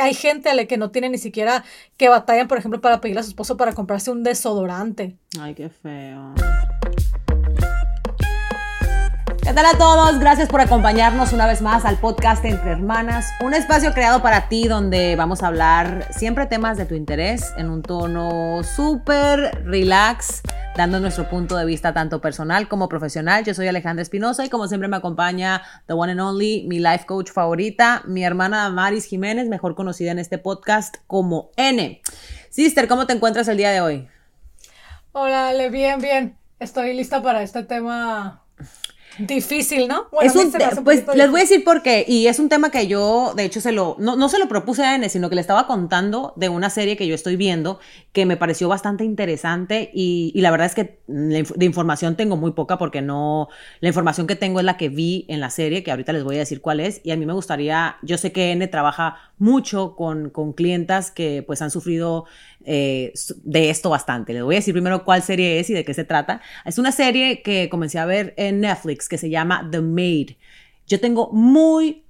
hay gente a la que no tiene ni siquiera que batallan, por ejemplo, para pedirle a su esposo para comprarse un desodorante. Ay, qué feo. ¿Qué tal a todos? Gracias por acompañarnos una vez más al podcast Entre Hermanas, un espacio creado para ti donde vamos a hablar siempre temas de tu interés en un tono súper relax, dando nuestro punto de vista tanto personal como profesional. Yo soy Alejandra Espinosa y como siempre me acompaña the one and only, mi life coach favorita, mi hermana Maris Jiménez, mejor conocida en este podcast como N. Sister, ¿cómo te encuentras el día de hoy? Hola, Ale, bien, bien. Estoy lista para este tema Difícil, ¿no? es un, pues les voy a decir por qué. Y es un tema que yo, de hecho, se lo, no, se lo propuse a N, sino que le estaba contando de una serie que yo estoy viendo que me pareció bastante interesante. Y, la verdad es que de información tengo muy poca porque no. La información que tengo es la que vi en la serie, que ahorita les voy a decir cuál es. Y a mí me gustaría. Yo sé que N trabaja mucho con, con clientas que pues han sufrido eh, de esto bastante. Les voy a decir primero cuál serie es y de qué se trata. Es una serie que comencé a ver en Netflix que se llama The Maid. Yo tengo muy,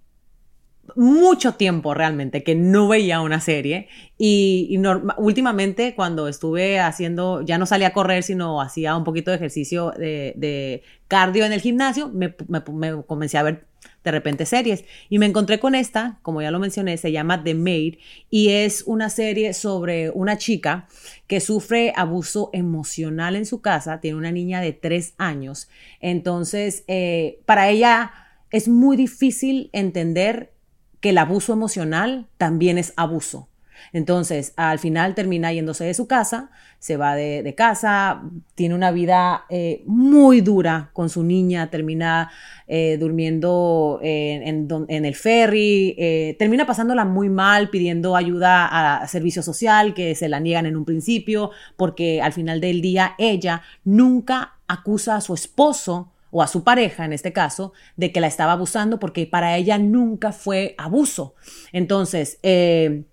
mucho tiempo realmente que no veía una serie y, últimamente cuando estuve haciendo, ya no salía a correr, sino hacía un poquito de ejercicio de, cardio en el gimnasio, me, me comencé a ver de repente series. Y me encontré con esta, como ya lo mencioné, se llama The Maid y es una serie sobre una chica que sufre abuso emocional en su casa, tiene una niña de tres años. Entonces, eh, para ella es muy difícil entender que el abuso emocional también es abuso. Entonces, al final termina yéndose de su casa, se va de, casa, tiene una vida eh, muy dura con su niña, termina eh, durmiendo en, el ferry, eh, termina pasándola muy mal, pidiendo ayuda a, servicio social, que se la niegan en un principio, porque al final del día ella nunca acusa a su esposo o a su pareja en este caso, de que la estaba abusando porque para ella nunca fue abuso. Entonces, de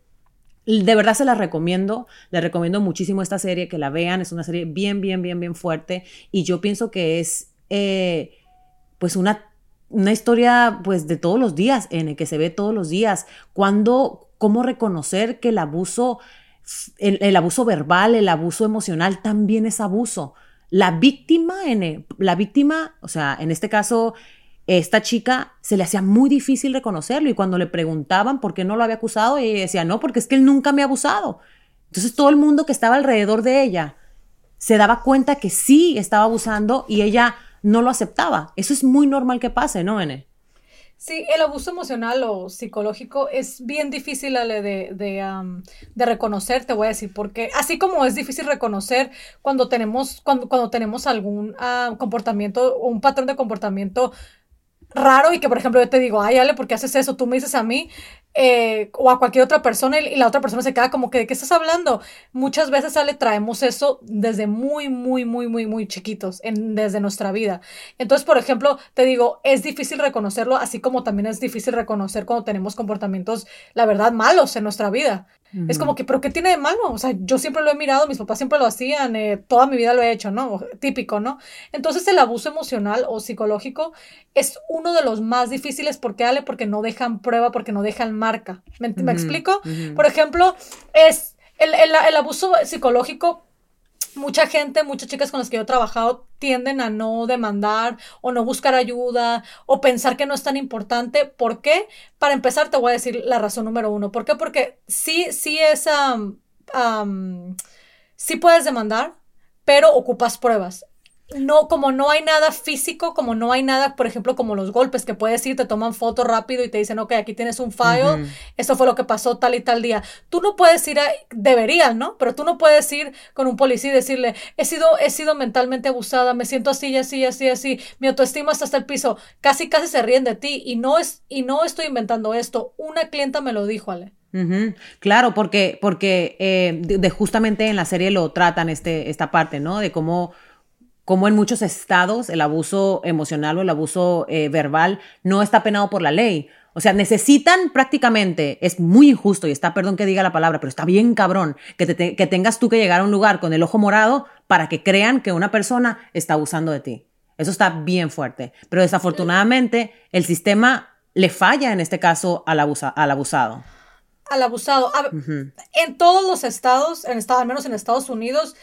verdad se la recomiendo, les recomiendo muchísimo esta serie, que la vean, es una serie bien, bien, bien, bien fuerte y yo pienso que es eh, pues una, una historia pues de todos los días, en el que se ve todos los días, cuando, cómo reconocer que el abuso, el, abuso verbal, el abuso emocional también es abuso. La víctima, en la víctima, o sea, en este caso esta chica se le hacía muy difícil reconocerlo y cuando le preguntaban por qué no lo había acusado, ella decía, no, porque es que él nunca me ha abusado. Entonces todo el mundo que estaba alrededor de ella se daba cuenta que sí estaba abusando y ella no lo aceptaba. Eso es muy normal que pase, ¿no, Ene? Sí, el abuso emocional o psicológico es bien difícil de, de, reconocer, te voy a decir, porque así como es difícil reconocer cuando tenemos, cuando, cuando tenemos algún comportamiento o un patrón de comportamiento raro y que, por ejemplo, yo te digo, ay, Ale, ¿por qué haces eso? Tú me dices a mí eh, o a cualquier otra persona y, la otra persona se queda como que, ¿de qué estás hablando? Muchas veces, Ale, traemos eso desde muy, muy, muy, muy, muy chiquitos, en, desde nuestra vida. Entonces, por ejemplo, te digo, es difícil reconocerlo, así como también es difícil reconocer cuando tenemos comportamientos, la verdad, malos en nuestra vida. Es como que, ¿pero qué tiene de malo? O sea, yo siempre lo he mirado, mis papás siempre lo hacían, eh, toda mi vida lo he hecho, ¿no? Típico, ¿no? Entonces el abuso emocional o psicológico es uno de los más difíciles. ¿Por qué, Ale? Porque no dejan prueba, porque no dejan marca. ¿Me, explico? Por ejemplo, es el, el abuso psicológico mucha gente, muchas chicas con las que yo he trabajado tienden a no demandar o no buscar ayuda o pensar que no es tan importante. ¿Por qué? Para empezar, te voy a decir la razón número uno. ¿Por qué? Porque sí, sí es, sí puedes demandar, pero ocupas pruebas no, como no hay nada físico, como no hay nada, por ejemplo, como los golpes que puedes ir, te toman foto rápido y te dicen, ok, aquí tienes un file, esto fue lo que pasó tal y tal día. Tú no puedes ir a, deberías, ¿no? Pero tú no puedes ir con un policía y decirle, he sido, he sido mentalmente abusada, me siento así, así, así, así, mi autoestima está hasta el piso, casi, casi se ríen de ti y no es, y no estoy inventando esto, una clienta me lo dijo, Ale. Claro, porque, porque eh, de, justamente en la serie lo tratan este, esta parte, ¿no? De cómo como en muchos estados el abuso emocional o el abuso eh, verbal no está penado por la ley. O sea, necesitan prácticamente, es muy injusto y está, perdón que diga la palabra, pero está bien cabrón que, que tengas tú que llegar a un lugar con el ojo morado para que crean que una persona está abusando de ti. Eso está bien fuerte. Pero desafortunadamente el sistema le falla en este caso al, al abusado. al abusado. En todos los estados, en al menos en Estados Unidos,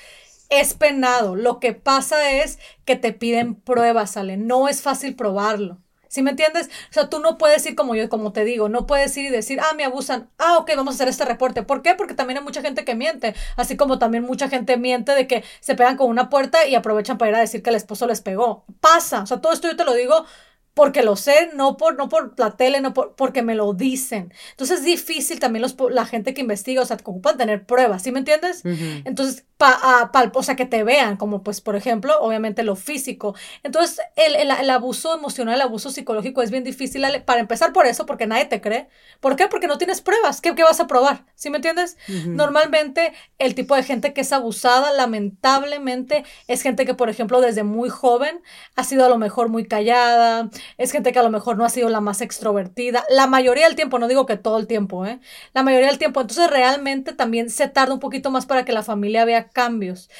es penado. Lo que pasa es que te piden pruebas, Ale. No es fácil probarlo. ¿Sí me entiendes? O sea, tú no puedes ir como yo, como te digo, no puedes ir y decir, ah, me abusan, ah, ok, vamos a hacer este reporte. ¿Por qué? Porque también hay mucha gente que miente, así como también mucha gente miente de que se pegan con una puerta y aprovechan para ir a decir que el esposo les pegó. Pasa, o sea, todo esto yo te lo digo porque lo sé, no por, no por la tele, no por, porque me lo dicen. Entonces es difícil también los, la gente que investiga, o sea, te ocupan tener pruebas, ¿sí me entiendes? Entonces, pa, o sea, que te vean, como pues, por ejemplo, obviamente lo físico. Entonces, el, el, abuso emocional, el abuso psicológico es bien difícil, para empezar por eso, porque nadie te cree. ¿Por qué? Porque no tienes pruebas. ¿Qué, qué vas a probar? ¿Sí me entiendes? Normalmente, el tipo de gente que es abusada, lamentablemente, es gente que, por ejemplo, desde muy joven ha sido a lo mejor muy callada, es gente que a lo mejor no ha sido la más extrovertida, la mayoría del tiempo, no digo que todo el tiempo, ¿eh? La mayoría del tiempo, entonces realmente también se tarda un poquito más para que la familia vea cambios.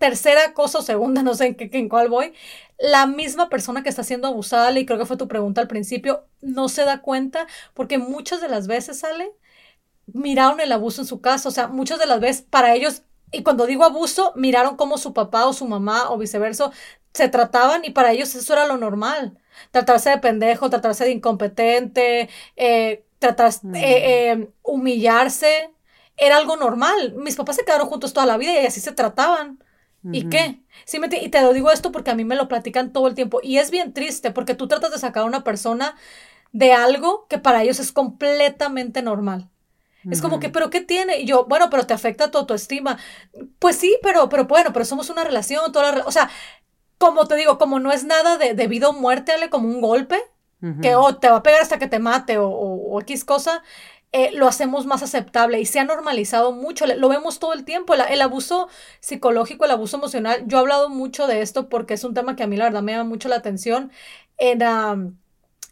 tercera cosa o segunda, no sé en, qué, en cuál voy, la misma persona que está siendo abusada, y creo que fue tu pregunta al principio, no se da cuenta porque muchas de las veces sale, miraron el abuso en su casa, o sea, muchas de las veces para ellos y cuando digo abuso, miraron cómo su papá o su mamá o viceversa se trataban y para ellos eso era lo normal. Tratarse de pendejo, tratarse de incompetente, eh, tratarse, eh, eh, humillarse, era algo normal. Mis papás se quedaron juntos toda la vida y así se trataban. ¿Y qué? Sí me y te lo digo esto porque a mí me lo platican todo el tiempo. Y es bien triste porque tú tratas de sacar a una persona de algo que para ellos es completamente normal. Es como que, ¿pero qué tiene? Y yo, bueno, pero te afecta tu autoestima. Pues sí, pero, pero bueno, pero somos una relación, toda o sea, como te digo, como no es nada de, de vida o muerte, como un golpe, que o te va a pegar hasta que te mate o, o, X cosa, eh, lo hacemos más aceptable y se ha normalizado mucho, lo vemos todo el tiempo, el, abuso psicológico, el abuso emocional, yo he hablado mucho de esto porque es un tema que a mí la verdad me llama mucho la atención en,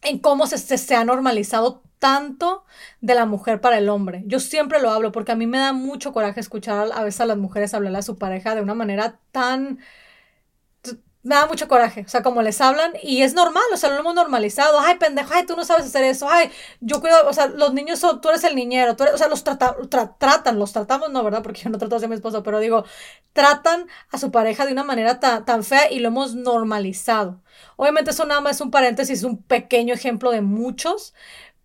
en cómo se, se, ha normalizado tanto de la mujer para el hombre. Yo siempre lo hablo porque a mí me da mucho coraje escuchar a veces a las mujeres hablar a su pareja de una manera tan me da mucho coraje, o sea, como les hablan y es normal, o sea, lo hemos normalizado, ay, pendejo, ay, tú no sabes hacer eso, ay, yo cuido, o sea, los niños son, tú eres el niñero, tú o sea, los tratan, los tratamos, no, ¿verdad? Porque yo no trato a mi esposo, pero digo, tratan a su pareja de una manera tan fea y lo hemos normalizado. Obviamente eso nada más es un paréntesis, un pequeño ejemplo de muchos,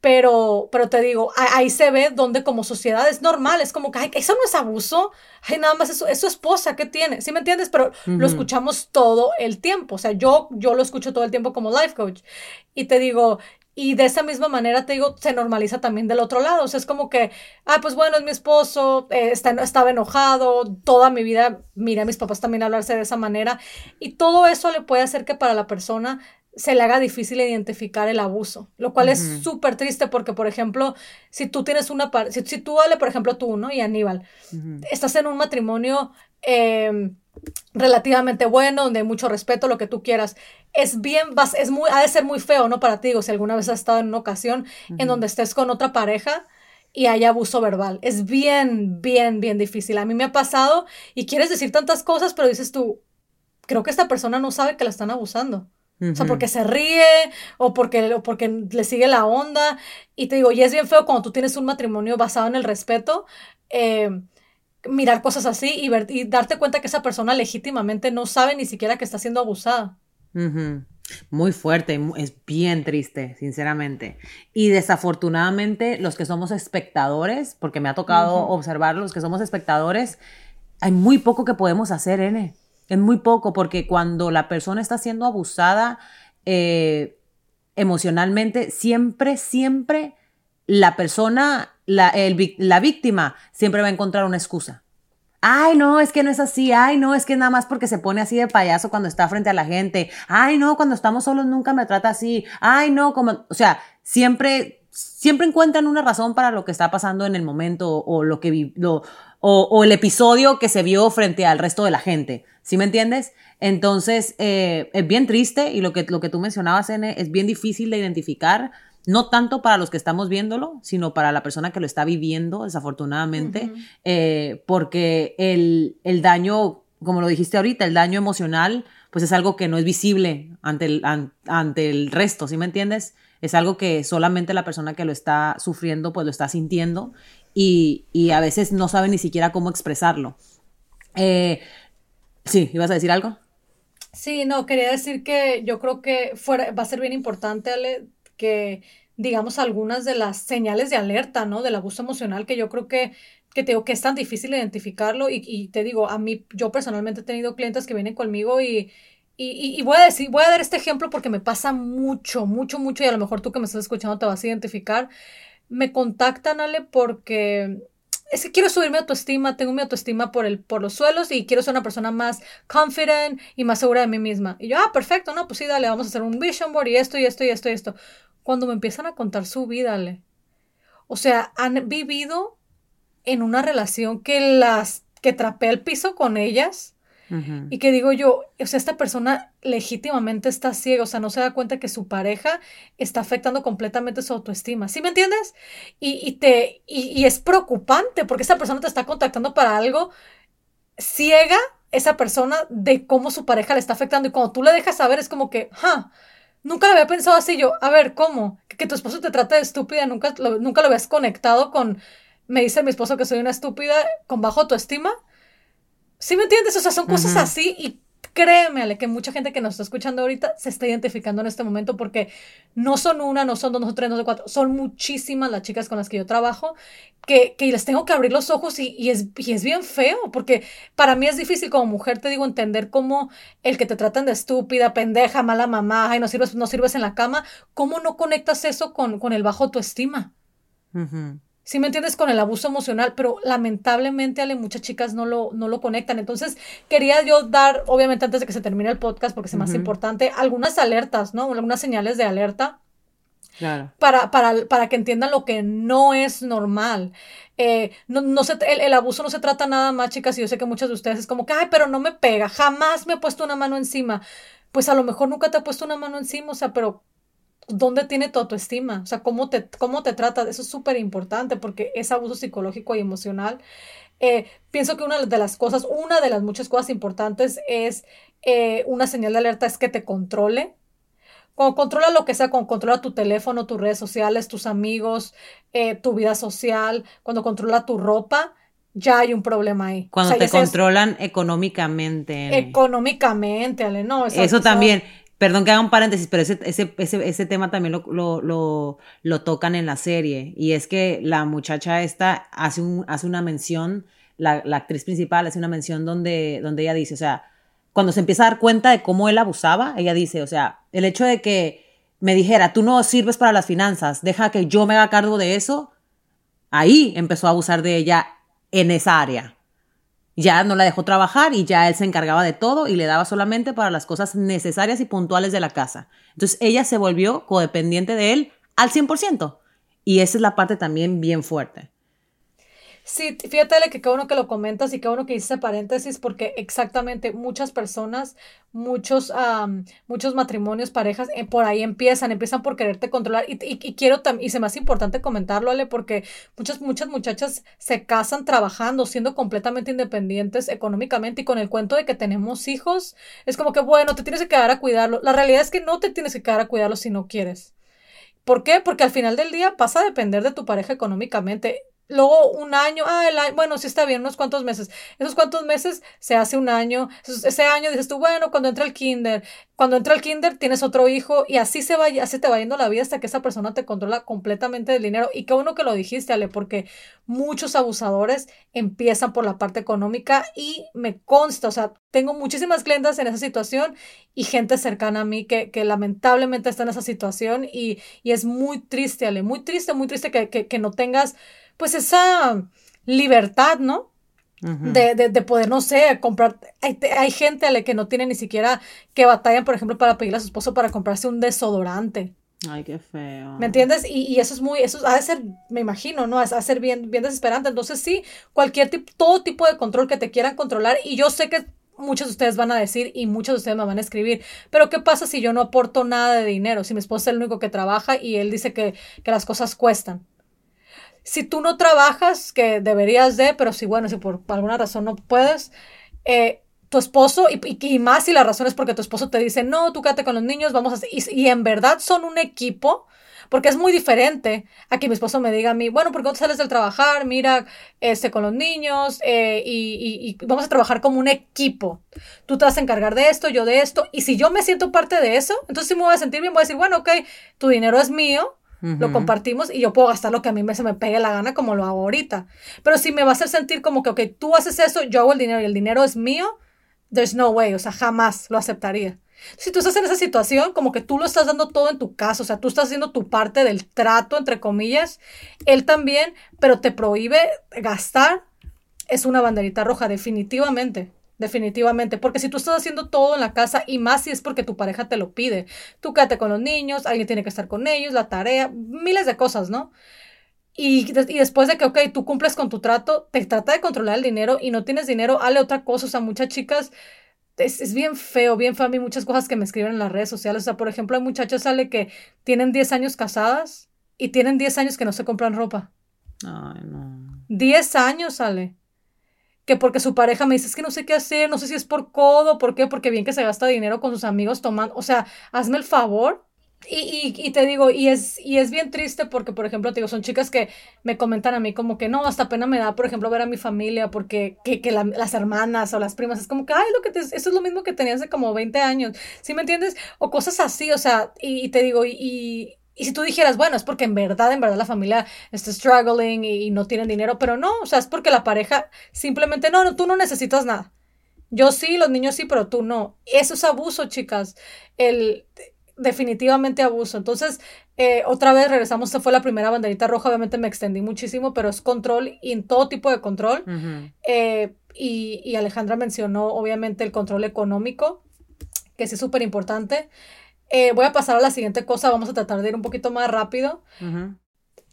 pero, pero te digo, ahí se ve donde como sociedad es normal, es como que, ay, eso no es abuso, ay, nada más eso, es su esposa, ¿qué tiene? ¿Sí me entiendes? Pero lo escuchamos todo el tiempo, o sea, yo, yo lo escucho todo el tiempo como life coach y te digo, y de esa misma manera, te digo, se normaliza también del otro lado, o sea, es como que, ah, pues bueno, es mi esposo, eh, está, estaba enojado, toda mi vida miré a mis papás también hablarse de esa manera, y todo eso le puede hacer que para la persona se le haga difícil identificar el abuso, lo cual es súper triste porque, por ejemplo, si tú tienes una si, si tú, vale, por ejemplo, tú, ¿no? Y Aníbal, estás en un matrimonio em, relativamente bueno, donde hay mucho respeto, lo que tú quieras, es bien, vas, es muy, ha de ser muy feo, ¿no? Para ti, digo, si alguna vez has estado en una ocasión en donde estés con otra pareja y hay abuso verbal, es bien, bien, bien difícil. A mí me ha pasado y quieres decir tantas cosas, pero dices tú, creo que esta persona no sabe que la están abusando. O sea, porque se ríe o porque, o porque le sigue la onda. Y te digo, y es bien feo cuando tú tienes un matrimonio basado en el respeto, eh, mirar cosas así y, ver, y darte cuenta que esa persona legítimamente no sabe ni siquiera que está siendo abusada. Muy fuerte, es bien triste, sinceramente. Y desafortunadamente, los que somos espectadores, porque me ha tocado observar los que somos espectadores, hay muy poco que podemos hacer, N. Es muy poco porque cuando la persona está siendo abusada eh, emocionalmente, siempre, siempre la persona, la, la víctima, siempre va a encontrar una excusa. Ay, no, es que no es así. Ay, no, es que nada más porque se pone así de payaso cuando está frente a la gente. Ay, no, cuando estamos solos nunca me trata así. Ay, no, como, o sea, siempre, siempre encuentran una razón para lo que está pasando en el momento o lo que lo, o, el episodio que se vio frente al resto de la gente. ¿Sí me entiendes? Entonces, eh, es bien triste y lo que, lo que tú mencionabas, N, es bien difícil de identificar, no tanto para los que estamos viéndolo, sino para la persona que lo está viviendo, desafortunadamente, eh, porque el, el, daño, como lo dijiste ahorita, el daño emocional, pues es algo que no es visible ante el, ante el resto, ¿sí me entiendes? Es algo que solamente la persona que lo está sufriendo, pues lo está sintiendo y, a veces no sabe ni siquiera cómo expresarlo. Eh, sí, ¿ibas a decir algo? Sí, no, quería decir que yo creo que fuera, va a ser bien importante, Ale, que digamos algunas de las señales de alerta, ¿no? Del abuso emocional, que yo creo que, que te digo que es tan difícil identificarlo y, y te digo, a mí, yo personalmente he tenido clientes que vienen conmigo y, y, y, voy a decir, voy a dar este ejemplo porque me pasa mucho, mucho, mucho y a lo mejor tú que me estás escuchando te vas a identificar. Me contactan, Ale, porque es que quiero subir mi autoestima, tengo mi autoestima por, el, por los suelos y quiero ser una persona más confident y más segura de mí misma. Y yo, ah, perfecto, no, pues sí, dale, vamos a hacer un vision board y esto y esto y esto y esto. Cuando me empiezan a contar su vida, dale. O sea, han vivido en una relación que las que trapea el piso con ellas y que digo yo, o sea, esta persona legítimamente está ciega, o sea, no se da cuenta que su pareja está afectando completamente su autoestima. ¿Sí me entiendes? Y, te, y, es preocupante porque esta persona te está contactando para algo ciega, esa persona, de cómo su pareja le está afectando. Y cuando tú le dejas saber, es como que, ja, nunca lo había pensado así yo. A ver, ¿cómo? Que, tu esposo te trate de estúpida, nunca lo, nunca lo habías conectado con, me dice mi esposo que soy una estúpida con bajo autoestima. ¿Sí me entiendes? O sea, son cosas así y créeme, Ale, que mucha gente que nos está escuchando ahorita se está identificando en este momento porque no son una, no son dos, no son tres, no son cuatro, son muchísimas las chicas con las que yo trabajo que, que les tengo que abrir los ojos y, y, es, y es bien feo porque para mí es difícil como mujer, te digo, entender cómo el que te tratan de estúpida, pendeja, mala mamá, y no sirves, no sirves en la cama, cómo no conectas eso con, con el bajo autoestima. Uh si me entiendes? Con el abuso emocional, pero lamentablemente Ale, muchas chicas no lo, no lo conectan. Entonces, quería yo dar, obviamente antes de que se termine el podcast, porque es más importante, algunas alertas, ¿no? Algunas señales de alerta. Claro. Para, para, para que entiendan lo que no es normal. Eh, no, no se, el, el, abuso no se trata nada más, chicas, y yo sé que muchas de ustedes es como que, ay, pero no me pega, jamás me he puesto una mano encima. Pues a lo mejor nunca te ha puesto una mano encima, o sea, pero ¿dónde tiene tu autoestima? O sea, ¿cómo te, cómo te tratas? Eso es súper importante porque es abuso psicológico y emocional. Eh, pienso que una de las cosas, una de las muchas cosas importantes es eh, una señal de alerta es que te controle. Cuando controla lo que sea, cuando controla tu teléfono, tus redes sociales, tus amigos, eh, tu vida social, cuando controla tu ropa, ya hay un problema ahí. Cuando te controlan económicamente. Económicamente, Ale, no. Eso también. Perdón que haga un paréntesis, pero ese, ese, ese, ese tema también lo, lo, lo, lo, tocan en la serie. Y es que la muchacha esta hace, un, hace una mención, la, la, actriz principal hace una mención donde, donde ella dice, o sea, cuando se empieza a dar cuenta de cómo él abusaba, ella dice, o sea, el hecho de que me dijera, tú no sirves para las finanzas, deja que yo me haga cargo de eso, ahí empezó a abusar de ella en esa área ya no la dejó trabajar y ya él se encargaba de todo y le daba solamente para las cosas necesarias y puntuales de la casa. Entonces ella se volvió codependiente de él al 100%. Y esa es la parte también bien fuerte. Sí, fíjate que qué bueno que lo comentas y qué bueno que hice paréntesis porque exactamente muchas personas, muchos, muchos matrimonios, parejas, eh, por ahí empiezan, empiezan por quererte controlar y, y, quiero también, y se me hace importante comentarlo, Ale, porque muchas, muchas muchachas se casan trabajando, siendo completamente independientes económicamente y con el cuento de que tenemos hijos, es como que, bueno, te tienes que quedar a cuidarlo. La realidad es que no te tienes que quedar a cuidarlo si no quieres. ¿Por qué? Porque al final del día pasa a depender de tu pareja económicamente. Luego un año, ah, el bueno, sí está bien, unos cuantos meses. Esos cuantos meses se hace un año. Ese año dices tú, bueno, cuando entra el kinder, cuando entra el kinder tienes otro hijo y así se va, así te va yendo la vida hasta que esa persona te controla completamente del dinero. Y qué bueno que lo dijiste, Ale, porque muchos abusadores empiezan por la parte económica y me consta, o sea, tengo muchísimas clientes en esa situación y gente cercana a mí que, que lamentablemente está en esa situación y, y, es muy triste, Ale, muy triste, muy triste que, que no tengas pues esa libertad, ¿no? de, de, de, poder, no sé, comprar. Hay, hay, gente a la que no tiene ni siquiera que batallan, por ejemplo, para pedirle a su esposo para comprarse un desodorante. Ay, qué feo. ¿Me entiendes? Y, y, eso es muy, eso ha de ser, me imagino, ¿no? Ha de ser bien, bien desesperante. Entonces, sí, cualquier tipo, todo tipo de control que te quieran controlar. Y yo sé que muchos de ustedes van a decir y muchos de ustedes me van a escribir, pero ¿qué pasa si yo no aporto nada de dinero? Si mi esposo es el único que trabaja y él dice que, que las cosas cuestan si tú no trabajas, que deberías de, pero si, bueno, si por alguna razón no puedes, eh, tu esposo, y, y, más si la razón es porque tu esposo te dice, no, tú quédate con los niños, vamos a hacer, y, en verdad son un equipo, Porque es muy diferente a que mi esposo me diga a mí, bueno, ¿por qué no sales del trabajar? Mira, este, con los niños eh, y, y, vamos a trabajar como un equipo. Tú te vas a encargar de esto, yo de esto. Y si yo me siento parte de eso, entonces sí me voy a sentir bien, voy a decir, bueno, ok, tu dinero es mío, lo compartimos y yo puedo gastar lo que a mí me, se me pegue la gana como lo hago ahorita. Pero si me va a hacer sentir como que, ok, tú haces eso, yo hago el dinero y el dinero es mío, there's no way, o sea, jamás lo aceptaría. Si tú estás en esa situación, como que tú lo estás dando todo en tu casa, o sea, tú estás haciendo tu parte del trato, entre comillas, él también, pero te prohíbe gastar, es una banderita roja, definitivamente. Definitivamente, porque si tú estás haciendo todo en la casa y más si es porque tu pareja te lo pide, tú quédate con los niños, alguien tiene que estar con ellos, la tarea, miles de cosas, ¿no? Y, y, después de que, ok, tú cumples con tu trato, te trata de controlar el dinero y no tienes dinero, hale otra cosa. O sea, muchas chicas, es, es, bien feo, bien feo a mí muchas cosas que me escriben en las redes sociales. O sea, por ejemplo, hay muchachas sale que tienen 10 años casadas y tienen 10 años que no se compran ropa. Ay, no. 10 años sale que porque su pareja me dice, es que no sé qué hacer, no sé si es por codo, ¿por qué? Porque bien que se gasta dinero con sus amigos tomando, o sea, hazme el favor. Y, y, te digo, y es, y es bien triste porque, por ejemplo, te digo, son chicas que me comentan a mí como que no, hasta pena me da, por ejemplo, ver a mi familia porque que, que las hermanas o las primas, es como que, ay, lo que te, eso es lo mismo que tenía hace como 20 años, ¿sí me entiendes? O cosas así, o sea, y, y te digo, y, y si tú dijeras, bueno, es porque en verdad, en verdad la familia está struggling y, no tienen dinero, pero no, o sea, es porque la pareja simplemente, no, no, tú no necesitas nada. Yo sí, los niños sí, pero tú no. Eso es abuso, chicas. El definitivamente abuso. Entonces, eh, otra vez regresamos, se fue la primera banderita roja, obviamente me extendí muchísimo, pero es control y en todo tipo de control. Eh, y, y, Alejandra mencionó, obviamente, el control económico, que sí es súper importante. Eh, voy a pasar a la siguiente cosa, vamos a tratar de ir un poquito más rápido.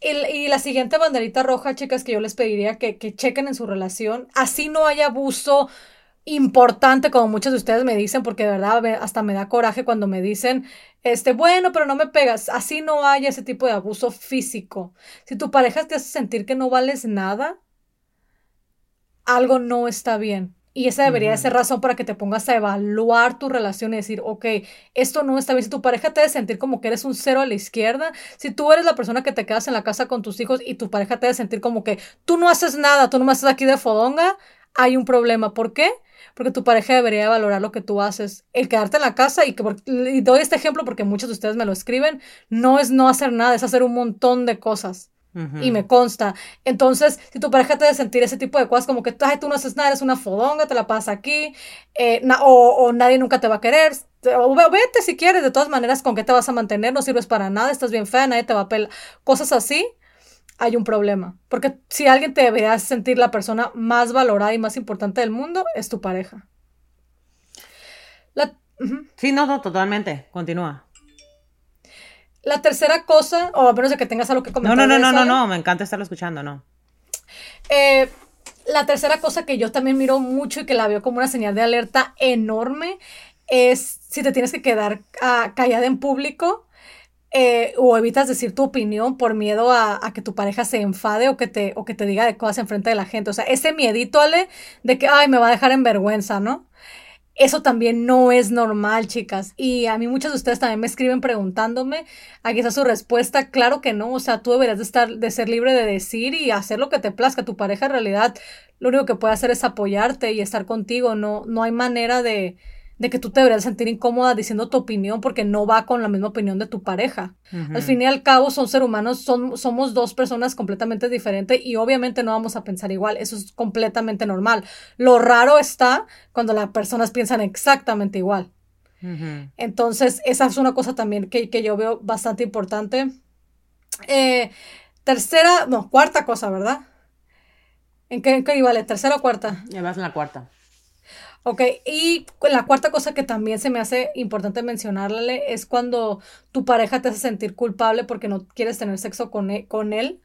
y, la siguiente banderita roja, chicas, que yo les pediría que, que chequen en su relación, así no hay abuso importante, como muchos de ustedes me dicen, porque de verdad hasta me da coraje cuando me dicen, este, bueno, pero no me pegas, así no hay ese tipo de abuso físico. Si tu pareja te hace sentir que no vales nada, algo no está bien. Y esa debería ser razón para que te pongas a evaluar tu relación y decir, ok, esto no está bien. Si tu pareja te debe sentir como que eres un cero a la izquierda, si tú eres la persona que te quedas en la casa con tus hijos y tu pareja te debe sentir como que tú no haces nada, tú no estás aquí de fodonga, hay un problema. ¿Por qué? Porque tu pareja debería valorar lo que tú haces. El quedarte en la casa y que, y doy este ejemplo porque muchos de ustedes me lo escriben, no es no hacer nada, es hacer un montón de cosas y me consta. Entonces, si tu pareja te debe sentir ese tipo de cosas como que, ay, tú no haces nada, eres una fodonga, te la pasas aquí, eh, o, nadie nunca te va a querer, o vete si quieres, de todas maneras, ¿con qué te vas a mantener? No sirves para nada, estás bien fea, nadie te va a pelar. Cosas así, hay un problema. Porque si alguien te debería sentir la persona más valorada y más importante del mundo, es tu pareja. Sí, no, no, totalmente. Continúa. La tercera cosa, o a menos de que tengas algo que comentar. No, no, no, no, no, no, me encanta estarlo escuchando, no. Eh, la tercera cosa que yo también miro mucho y que la veo como una señal de alerta enorme es si te tienes que quedar uh, callada en público eh, o evitas decir tu opinión por miedo a, a, que tu pareja se enfade o que, te, o que te diga de cosas enfrente de la gente. O sea, ese miedito, Ale, de que, ay, me va a dejar en vergüenza, ¿no? Eso también no es normal, chicas. Y a mí muchas de ustedes también me escriben preguntándome, aquí está su respuesta, claro que no, o sea, tú deberías de estar, de ser libre de decir y hacer lo que te plazca. Tu pareja en realidad lo único que puede hacer es apoyarte y estar contigo, no, no hay manera de, de que tú te deberías sentir incómoda diciendo tu opinión porque no va con la misma opinión de tu pareja. Al fin y al cabo son seres humanos, son, somos dos personas completamente diferentes y obviamente no vamos a pensar igual, eso es completamente normal. Lo raro está cuando las personas piensan exactamente igual. Entonces, esa es una cosa también que, que yo veo bastante importante. Eh, tercera, no, cuarta cosa, ¿verdad? ¿En qué, en qué vale? ¿Tercera o cuarta? Ya vas en la cuarta. Ok, y la cuarta cosa que también se me hace importante mencionarle es cuando tu pareja te hace sentir culpable porque no quieres tener sexo con él, con él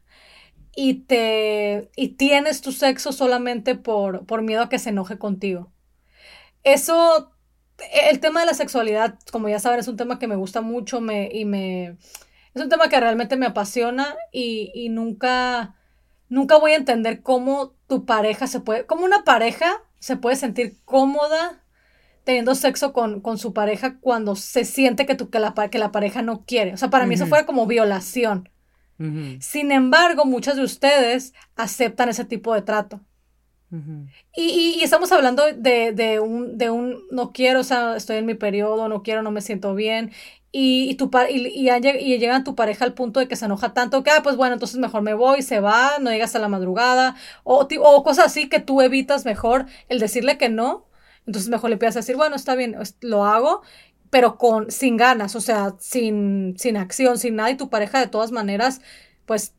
y, te, y tienes tu sexo solamente por, por miedo a que se enoje contigo. Eso, el tema de la sexualidad, como ya saben, es un tema que me gusta mucho me, y me... Es un tema que realmente me apasiona y, y nunca, nunca voy a entender cómo tu pareja se puede, como una pareja se puede sentir cómoda teniendo sexo con, con su pareja cuando se siente que, tú, que, la, que la pareja no quiere. O sea, para mí eso fue como violación. Sin embargo, muchas de ustedes aceptan ese tipo de trato. Y, y, estamos hablando de, de, un, de un no quiero, o sea, estoy en mi periodo, no quiero, no me siento bien. Y, y, tu, y, y, llegan tu pareja al punto de que se enoja tanto que, ah, pues bueno, entonces mejor me voy, se va, no llegas a la madrugada, o, o cosas así que tú evitas mejor el decirle que no. Entonces mejor le empiezas a decir, bueno, está bien, lo hago, pero con, sin ganas, o sea, sin, sin acción, sin nada, y tu pareja de todas maneras, pues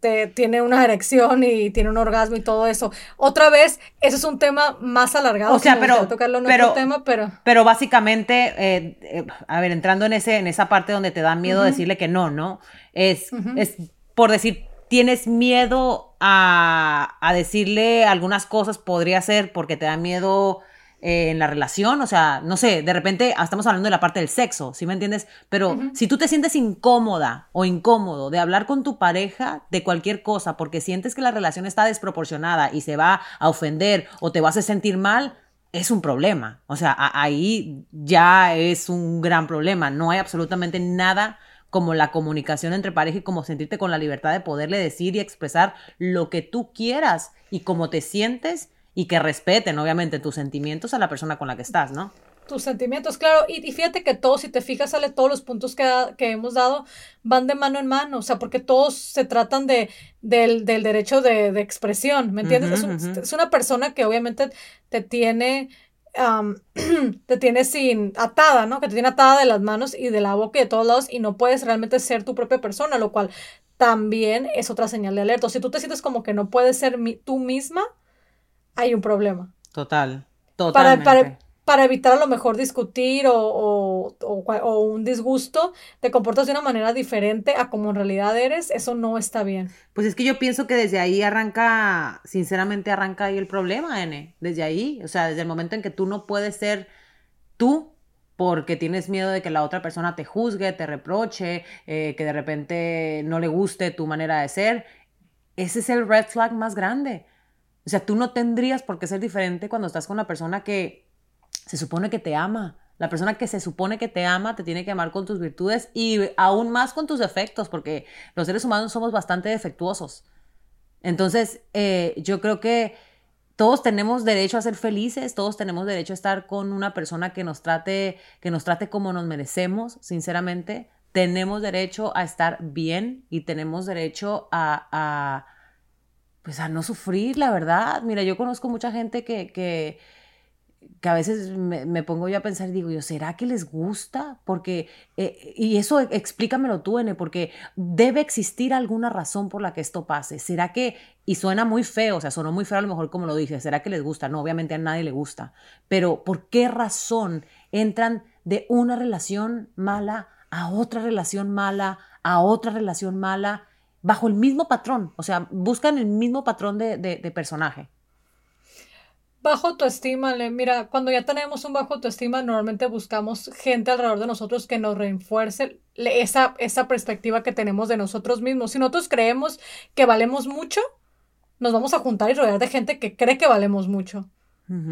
te, tiene una erección y tiene un orgasmo y todo eso. Otra vez, eso es un tema más alargado. O sea, pero, tocarlo pero, tema, pero... Pero básicamente, eh, eh, a ver, entrando en, ese, en esa parte donde te da miedo decirle que no, ¿no? Es, es por decir, tienes miedo a, a decirle algunas cosas, podría ser porque te da miedo eh, en la relación, o sea, no sé, de repente ah, estamos hablando de la parte del sexo, ¿sí me entiendes? Pero si tú te sientes incómoda o incómodo de hablar con tu pareja de cualquier cosa porque sientes que la relación está desproporcionada y se va a ofender o te vas a sentir mal, es un problema. O sea, ahí ya es un gran problema. No hay absolutamente nada como la comunicación entre pareja y como sentirte con la libertad de poderle decir y expresar lo que tú quieras y cómo te sientes y que respeten, obviamente, tus sentimientos a la persona con la que estás, ¿no? Tus sentimientos, claro. Y, fíjate que todos, si te fijas, sale todos los puntos que, que, hemos dado van de mano en mano, o sea, porque todos se tratan de, del, del derecho de, de, expresión, ¿me entiendes? es, una persona que obviamente te tiene... te tiene sin atada, ¿no? Que te tiene atada de las manos y de la boca y de todos lados y no puedes realmente ser tu propia persona, lo cual también es otra señal de alerta. si tú te sientes como que no puedes ser tú misma, hay un problema. Total, totalmente. Para, para, evitar a lo mejor discutir o, o, o, un disgusto, te comportas de una manera diferente a como en realidad eres, eso no está bien. Pues es que yo pienso que desde ahí arranca, sinceramente arranca ahí el problema, N. Desde ahí, o sea, desde el momento en que tú no puedes ser tú porque tienes miedo de que la otra persona te juzgue, te reproche, eh, que de repente no le guste tu manera de ser, ese es el red flag más grande. O sea, tú no tendrías por qué ser diferente cuando estás con una persona que se supone que te ama. La persona que se supone que te ama te tiene que amar con tus virtudes y aún más con tus defectos, porque los seres humanos somos bastante defectuosos. Entonces, eh, yo creo que todos tenemos derecho a ser felices, todos tenemos derecho a estar con una persona que nos trate, que nos trate como nos merecemos, sinceramente. Tenemos derecho a estar bien y tenemos derecho a pues a no sufrir, la verdad. Mira, yo conozco mucha gente que, que, que a veces me, pongo yo a pensar y digo yo, ¿será que les gusta? Porque, eh, y eso explícamelo tú, N, porque debe existir alguna razón por la que esto pase. ¿Será que, y suena muy feo, o sea, sonó muy feo a lo mejor como lo dices, ¿será que les gusta? No, obviamente a nadie le gusta, pero ¿por qué razón entran de una relación mala a otra relación mala, a otra relación mala? Bajo el mismo patrón, o sea, buscan el mismo patrón de, de, personaje. Bajo autoestima, mira, cuando ya tenemos un bajo autoestima, normalmente buscamos gente alrededor de nosotros que nos refuerce esa, esa perspectiva que tenemos de nosotros mismos. Si nosotros creemos que valemos mucho, nos vamos a juntar y rodear de gente que cree que valemos mucho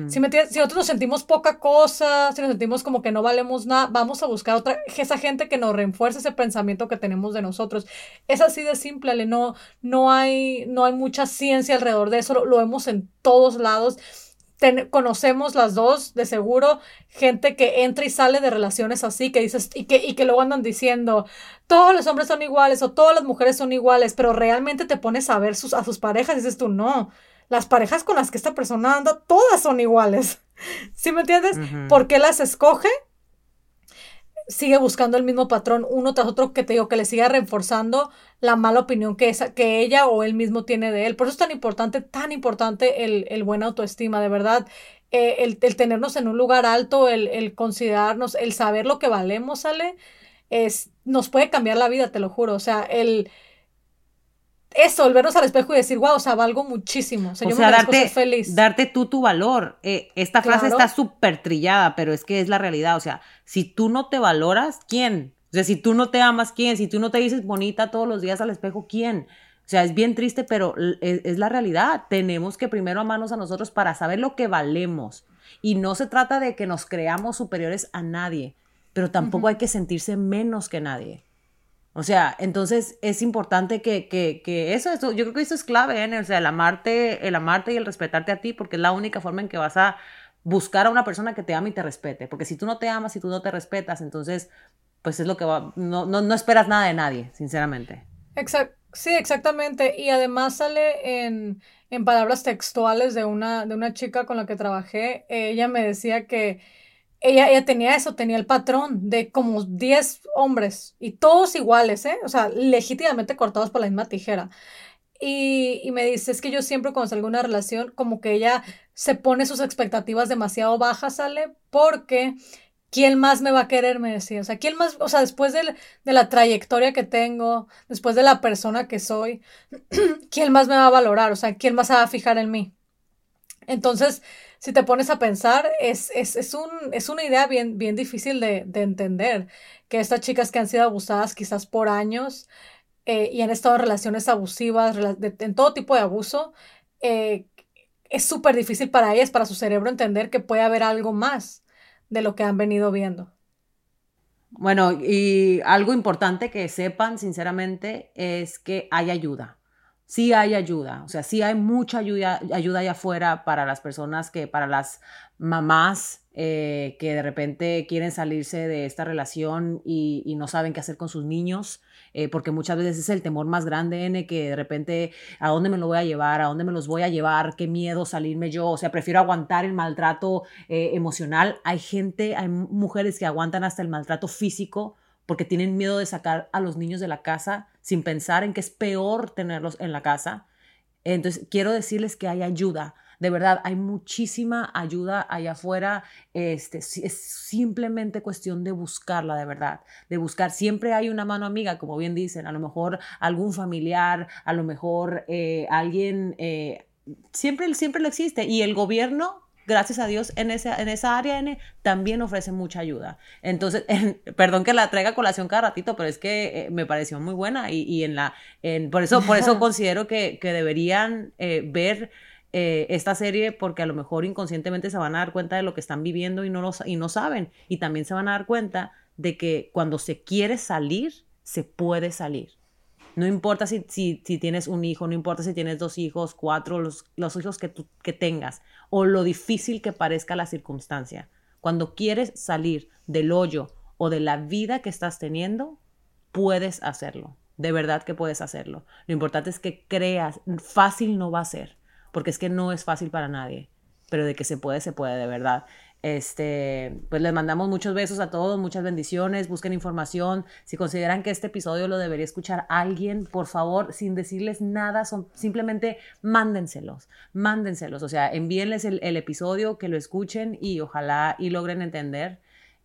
si, nosotros nos sentimos poca cosa, si nos sentimos como que no valemos nada, vamos a buscar otra, esa gente que nos refuerce ese pensamiento que tenemos de nosotros. Es así de simple, no, no, hay, no hay mucha ciencia alrededor de eso, lo, vemos en todos lados. conocemos las dos, de seguro, gente que entra y sale de relaciones así, que dices, y que, y que luego andan diciendo, todos los hombres son iguales o todas las mujeres son iguales, pero realmente te pones a ver sus, a sus parejas dices tú, no, las parejas con las que esta persona anda, todas son iguales. ¿Sí me entiendes? ¿Por qué las escoge? Sigue buscando el mismo patrón uno tras otro que te digo que le siga reforzando la mala opinión que, esa, que ella o él mismo tiene de él. Por eso es tan importante, tan importante el, el buen autoestima, de verdad. Eh, el, el, tenernos en un lugar alto, el, el, considerarnos, el saber lo que valemos, sale, es, nos puede cambiar la vida, te lo juro. O sea, el, eso, el vernos al espejo y decir, wow, o sea, valgo muchísimo. O sea, yo me darte, feliz. Darte tú tu valor. Eh, esta frase está súper trillada, pero es que es la realidad. O sea, si tú no te valoras, ¿quién? O sea, si tú no te amas, ¿quién? Si tú no te dices bonita todos los días al espejo, ¿quién? O sea, es bien triste, pero es, es la realidad. Tenemos que primero amarnos a nosotros para saber lo que valemos. Y no se trata de que nos creamos superiores a nadie, pero tampoco hay que sentirse menos que nadie. O sea, entonces es importante que, que, que eso, eso, yo creo que eso es clave, ¿eh? o sea, el amarte, el amarte y el respetarte a ti, porque es la única forma en que vas a buscar a una persona que te ame y te respete, porque si tú no te amas y tú no te respetas, entonces, pues es lo que va, no, no, no esperas nada de nadie, sinceramente. Exacto. Sí, exactamente. Y además sale en, en palabras textuales de una, de una chica con la que trabajé. Ella me decía que ella, ella tenía eso, tenía el patrón de como 10 hombres y todos iguales, ¿eh? O sea, legítimamente cortados por la misma tijera. Y, y, me dice, es que yo siempre cuando salgo una relación, como que ella se pone sus expectativas demasiado bajas, sale, porque ¿quién más me va a querer? Me decía, o sea, ¿quién más? O sea, después de, de la trayectoria que tengo, después de la persona que soy, ¿quién más me va a valorar? O sea, ¿quién más se va a fijar en mí? Entonces, si te pones a pensar, es, es, es, un, es una idea bien, bien difícil de, de, entender, que estas chicas que han sido abusadas quizás por años eh, y han estado en relaciones abusivas, en todo tipo de abuso, eh, es súper difícil para ellas, para su cerebro entender que puede haber algo más de lo que han venido viendo. Bueno, y algo importante que sepan, sinceramente, es que hay ayuda sí hay ayuda, o sea, sí hay mucha ayuda, ayuda allá afuera para las personas que, para las mamás eh, que de repente quieren salirse de esta relación y, no saben qué hacer con sus niños, eh, porque muchas veces es el temor más grande, N, que de repente, ¿a dónde me lo voy a llevar? ¿A dónde me los voy a llevar? ¿Qué miedo salirme yo? O sea, prefiero aguantar el maltrato eh, emocional. Hay gente, hay mujeres que aguantan hasta el maltrato físico porque tienen miedo de sacar a los niños de la casa sin pensar en que es peor tenerlos en la casa. Entonces, quiero decirles que hay ayuda. De verdad, hay muchísima ayuda allá afuera. Este, es simplemente cuestión de buscarla, de verdad. De buscar. Siempre hay una mano amiga, como bien dicen. A lo mejor algún familiar, a lo mejor eh, alguien. Eh, siempre, siempre lo existe. Y el gobierno gracias a Dios, en esa, en esa área N también ofrece mucha ayuda. Entonces, perdón que la traiga a colación cada ratito, pero es que eh, me pareció muy buena y, en la, en, por eso, por eso considero que, que deberían eh, ver eh, esta serie porque a lo mejor inconscientemente se van a dar cuenta de lo que están viviendo y no, lo, y no saben. Y también se van a dar cuenta de que cuando se quiere salir, se puede salir. No importa si, si, tienes un hijo, no importa si tienes dos hijos, cuatro, los, los hijos que, tú, que tengas, o lo difícil que parezca la circunstancia. Cuando quieres salir del hoyo o de la vida que estás teniendo, puedes hacerlo. De verdad que puedes hacerlo. Lo importante es que creas, fácil no va a ser, porque es que no es fácil para nadie, pero de que se puede, se puede, de verdad. Este, pues les mandamos muchos besos a todos, muchas bendiciones, busquen información. Si consideran que este episodio lo debería escuchar alguien, por favor, sin decirles nada, son, simplemente mándenselos, mándenselos, o sea, envíenles el, el episodio, que lo escuchen y ojalá y logren entender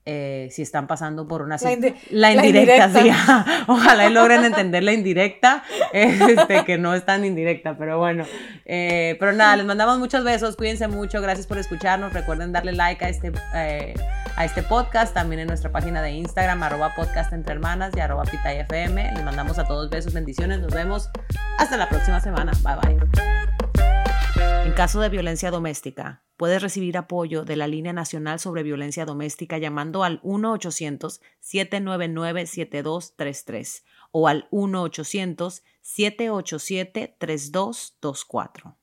eh, si están pasando por una... La, indirecta, sí. Ojalá y logren entender la indirecta, este, que no es tan indirecta, pero bueno. Eh, pero nada, les mandamos muchos besos, cuídense mucho, gracias por escucharnos, recuerden darle like a este, eh, a este podcast, también en nuestra página de Instagram, arroba podcast entre hermanas y arroba pitayfm. Les mandamos a todos besos, bendiciones, nos vemos hasta la próxima semana. Bye bye. En caso de violencia doméstica, puedes recibir apoyo de la Línea Nacional sobre Violencia Doméstica llamando al 1-800-799-7233 o al 1-800-787-3224.